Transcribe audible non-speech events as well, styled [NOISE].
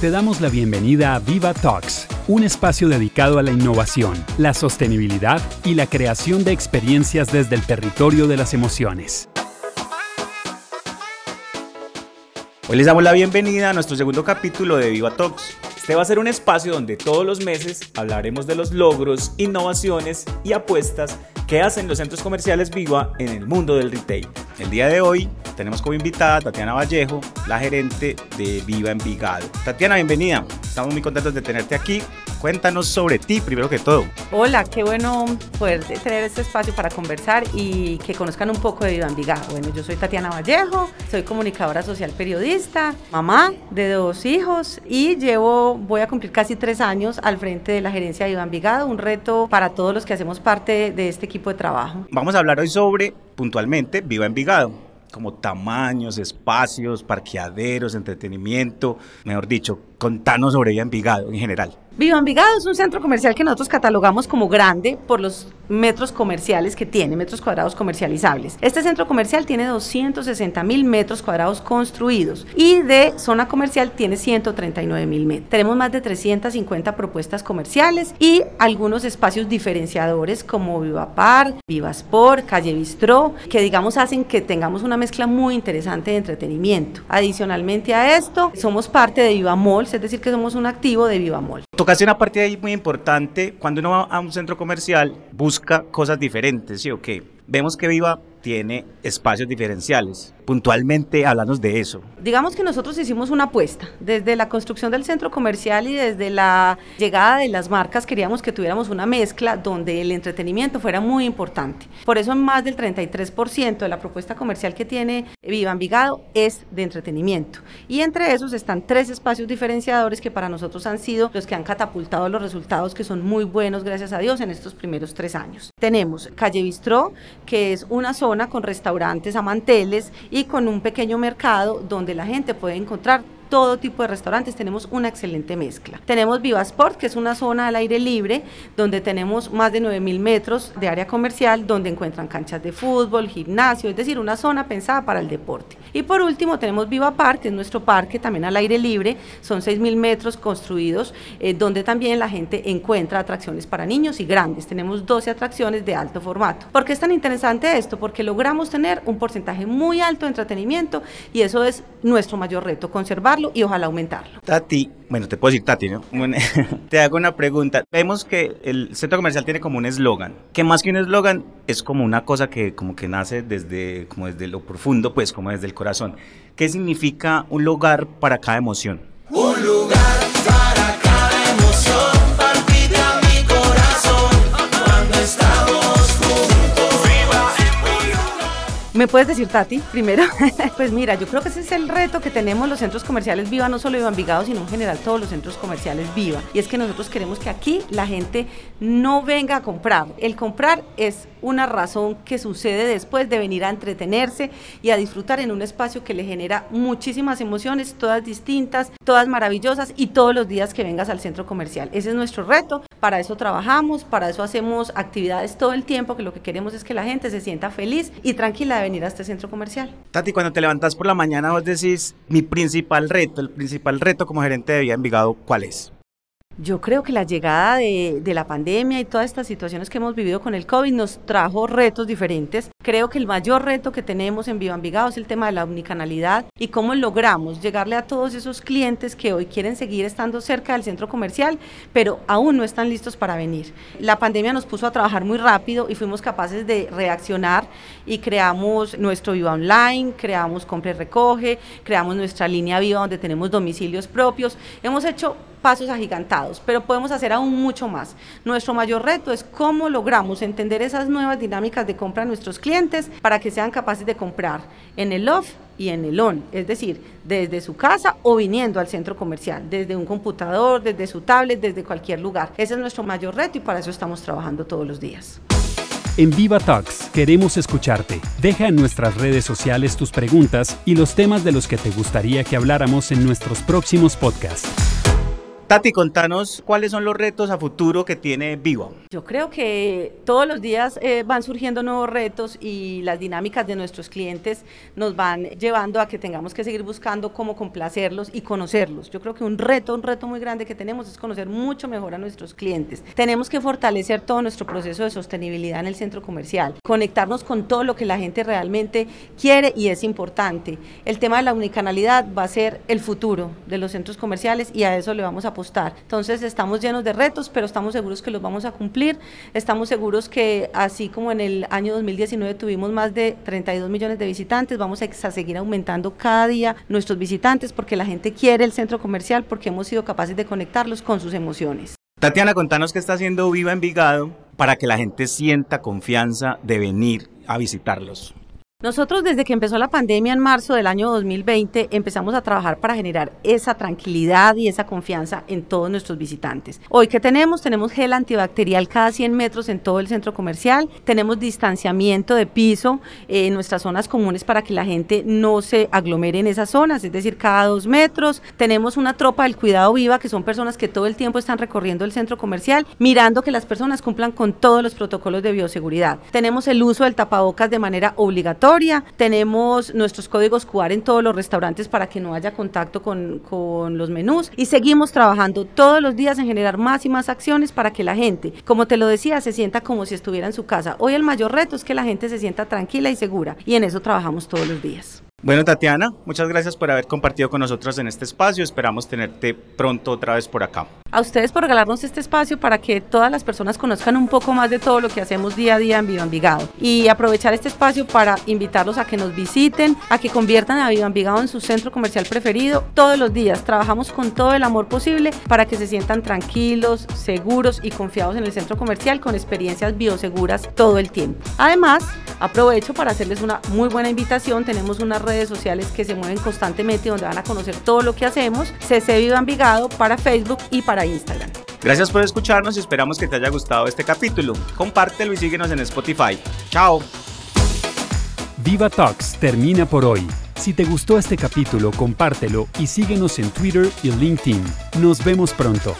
Te damos la bienvenida a Viva Talks, un espacio dedicado a la innovación, la sostenibilidad y la creación de experiencias desde el territorio de las emociones. Hoy les damos la bienvenida a nuestro segundo capítulo de Viva Talks. Este va a ser un espacio donde todos los meses hablaremos de los logros, innovaciones y apuestas que hacen los centros comerciales Viva en el mundo del retail. El día de hoy tenemos como invitada a Tatiana Vallejo, la gerente de Viva Envigado. Tatiana, bienvenida. Estamos muy contentos de tenerte aquí. Cuéntanos sobre ti, primero que todo. Hola, qué bueno poder tener este espacio para conversar y que conozcan un poco de Viva Envigado. Bueno, yo soy Tatiana Vallejo, soy comunicadora social periodista, mamá de dos hijos y llevo, voy a cumplir casi tres años al frente de la gerencia de Viva Envigado, un reto para todos los que hacemos parte de este equipo de trabajo. Vamos a hablar hoy sobre, puntualmente, Viva Envigado como tamaños, espacios, parqueaderos, entretenimiento, mejor dicho, contanos sobre Viva Envigado en general. Viva Envigado es un centro comercial que nosotros catalogamos como grande por los metros comerciales que tiene, metros cuadrados comercializables. Este centro comercial tiene 260 mil metros cuadrados construidos y de zona comercial tiene 139 mil metros. Tenemos más de 350 propuestas comerciales y algunos espacios diferenciadores como Viva Park, Viva Sport, Calle Bistró, que digamos hacen que tengamos una mezcla muy interesante de entretenimiento. Adicionalmente a esto, somos parte de Viva Malls, es decir, que somos un activo de Viva Mall. Tocaste una parte ahí muy importante, cuando uno va a un centro comercial busca cosas diferentes, ¿sí o qué? Vemos que Viva tiene espacios diferenciales. Puntualmente, háblanos de eso. Digamos que nosotros hicimos una apuesta. Desde la construcción del centro comercial y desde la llegada de las marcas, queríamos que tuviéramos una mezcla donde el entretenimiento fuera muy importante. Por eso, más del 33% de la propuesta comercial que tiene Viva Envigado es de entretenimiento. Y entre esos están tres espacios diferenciadores que para nosotros han sido los que han catapultado los resultados que son muy buenos, gracias a Dios, en estos primeros tres años. Tenemos Calle Bistró, que es una zona con restaurantes a manteles y con un pequeño mercado donde la gente puede encontrar todo tipo de restaurantes, tenemos una excelente mezcla. Tenemos Viva Sport, que es una zona al aire libre, donde tenemos más de 9.000 metros de área comercial, donde encuentran canchas de fútbol, gimnasio, es decir, una zona pensada para el deporte. Y por último tenemos Viva Park, que es nuestro parque también al aire libre, son 6.000 metros construidos, eh, donde también la gente encuentra atracciones para niños y grandes. Tenemos 12 atracciones de alto formato. ¿Por qué es tan interesante esto? Porque logramos tener un porcentaje muy alto de entretenimiento y eso es nuestro mayor reto, conservar y ojalá aumentarlo. Tati, bueno, te puedo decir Tati, ¿no? [LAUGHS] te hago una pregunta. Vemos que el centro comercial tiene como un eslogan, que más que un eslogan es como una cosa que como que nace desde, como desde lo profundo, pues como desde el corazón. ¿Qué significa un lugar para cada emoción? Un lugar para cada ¿Me puedes decir, Tati, primero? [LAUGHS] pues mira, yo creo que ese es el reto que tenemos los centros comerciales Viva, no solo Viva Envigado, sino en general todos los centros comerciales Viva. Y es que nosotros queremos que aquí la gente no venga a comprar. El comprar es una razón que sucede después de venir a entretenerse y a disfrutar en un espacio que le genera muchísimas emociones, todas distintas, todas maravillosas y todos los días que vengas al centro comercial. Ese es nuestro reto. Para eso trabajamos, para eso hacemos actividades todo el tiempo, que lo que queremos es que la gente se sienta feliz y tranquila de venir a este centro comercial. Tati, cuando te levantas por la mañana vos decís, mi principal reto, el principal reto como gerente de Vía Envigado, ¿cuál es? Yo creo que la llegada de, de, la pandemia y todas estas situaciones que hemos vivido con el COVID nos trajo retos diferentes. Creo que el mayor reto que tenemos en Viva Envigado es el tema de la omnicanalidad y cómo logramos llegarle a todos esos clientes que hoy quieren seguir estando cerca del centro comercial, pero aún no están listos para venir. La pandemia nos puso a trabajar muy rápido y fuimos capaces de reaccionar y creamos nuestro Viva Online, creamos Compre Recoge, creamos nuestra línea Viva donde tenemos domicilios propios. Hemos hecho pasos agigantados, pero podemos hacer aún mucho más. Nuestro mayor reto es cómo logramos entender esas nuevas dinámicas de compra de nuestros clientes para que sean capaces de comprar en el off y en el on, es decir, desde su casa o viniendo al centro comercial, desde un computador, desde su tablet, desde cualquier lugar. Ese es nuestro mayor reto y para eso estamos trabajando todos los días. En Viva Talks queremos escucharte. Deja en nuestras redes sociales tus preguntas y los temas de los que te gustaría que habláramos en nuestros próximos podcasts. Tati, contanos cuáles son los retos a futuro que tiene Viva. Yo creo que todos los días eh, van surgiendo nuevos retos y las dinámicas de nuestros clientes nos van llevando a que tengamos que seguir buscando cómo complacerlos y conocerlos. Yo creo que un reto, un reto muy grande que tenemos es conocer mucho mejor a nuestros clientes. Tenemos que fortalecer todo nuestro proceso de sostenibilidad en el centro comercial, conectarnos con todo lo que la gente realmente quiere y es importante. El tema de la unicanalidad va a ser el futuro de los centros comerciales y a eso le vamos a entonces estamos llenos de retos, pero estamos seguros que los vamos a cumplir. Estamos seguros que así como en el año 2019 tuvimos más de 32 millones de visitantes, vamos a seguir aumentando cada día nuestros visitantes porque la gente quiere el centro comercial, porque hemos sido capaces de conectarlos con sus emociones. Tatiana, contanos qué está haciendo Viva Envigado para que la gente sienta confianza de venir a visitarlos. Nosotros desde que empezó la pandemia en marzo del año 2020 empezamos a trabajar para generar esa tranquilidad y esa confianza en todos nuestros visitantes. Hoy que tenemos, tenemos gel antibacterial cada 100 metros en todo el centro comercial, tenemos distanciamiento de piso en nuestras zonas comunes para que la gente no se aglomere en esas zonas, es decir, cada dos metros. Tenemos una tropa del cuidado viva que son personas que todo el tiempo están recorriendo el centro comercial mirando que las personas cumplan con todos los protocolos de bioseguridad. Tenemos el uso del tapabocas de manera obligatoria tenemos nuestros códigos QR en todos los restaurantes para que no haya contacto con, con los menús y seguimos trabajando todos los días en generar más y más acciones para que la gente, como te lo decía, se sienta como si estuviera en su casa. Hoy el mayor reto es que la gente se sienta tranquila y segura y en eso trabajamos todos los días. Bueno, Tatiana, muchas gracias por haber compartido con nosotros en este espacio. Esperamos tenerte pronto otra vez por acá. A ustedes por regalarnos este espacio para que todas las personas conozcan un poco más de todo lo que hacemos día a día en Viva Envigado. Y aprovechar este espacio para invitarlos a que nos visiten, a que conviertan a Viva Envigado en su centro comercial preferido todos los días. Trabajamos con todo el amor posible para que se sientan tranquilos, seguros y confiados en el centro comercial con experiencias bioseguras todo el tiempo. Además, aprovecho para hacerles una muy buena invitación. Tenemos una redes sociales que se mueven constantemente donde van a conocer todo lo que hacemos. CC Viva Envigado para Facebook y para Instagram. Gracias por escucharnos y esperamos que te haya gustado este capítulo. Compártelo y síguenos en Spotify. Chao. Viva Talks termina por hoy. Si te gustó este capítulo, compártelo y síguenos en Twitter y LinkedIn. Nos vemos pronto.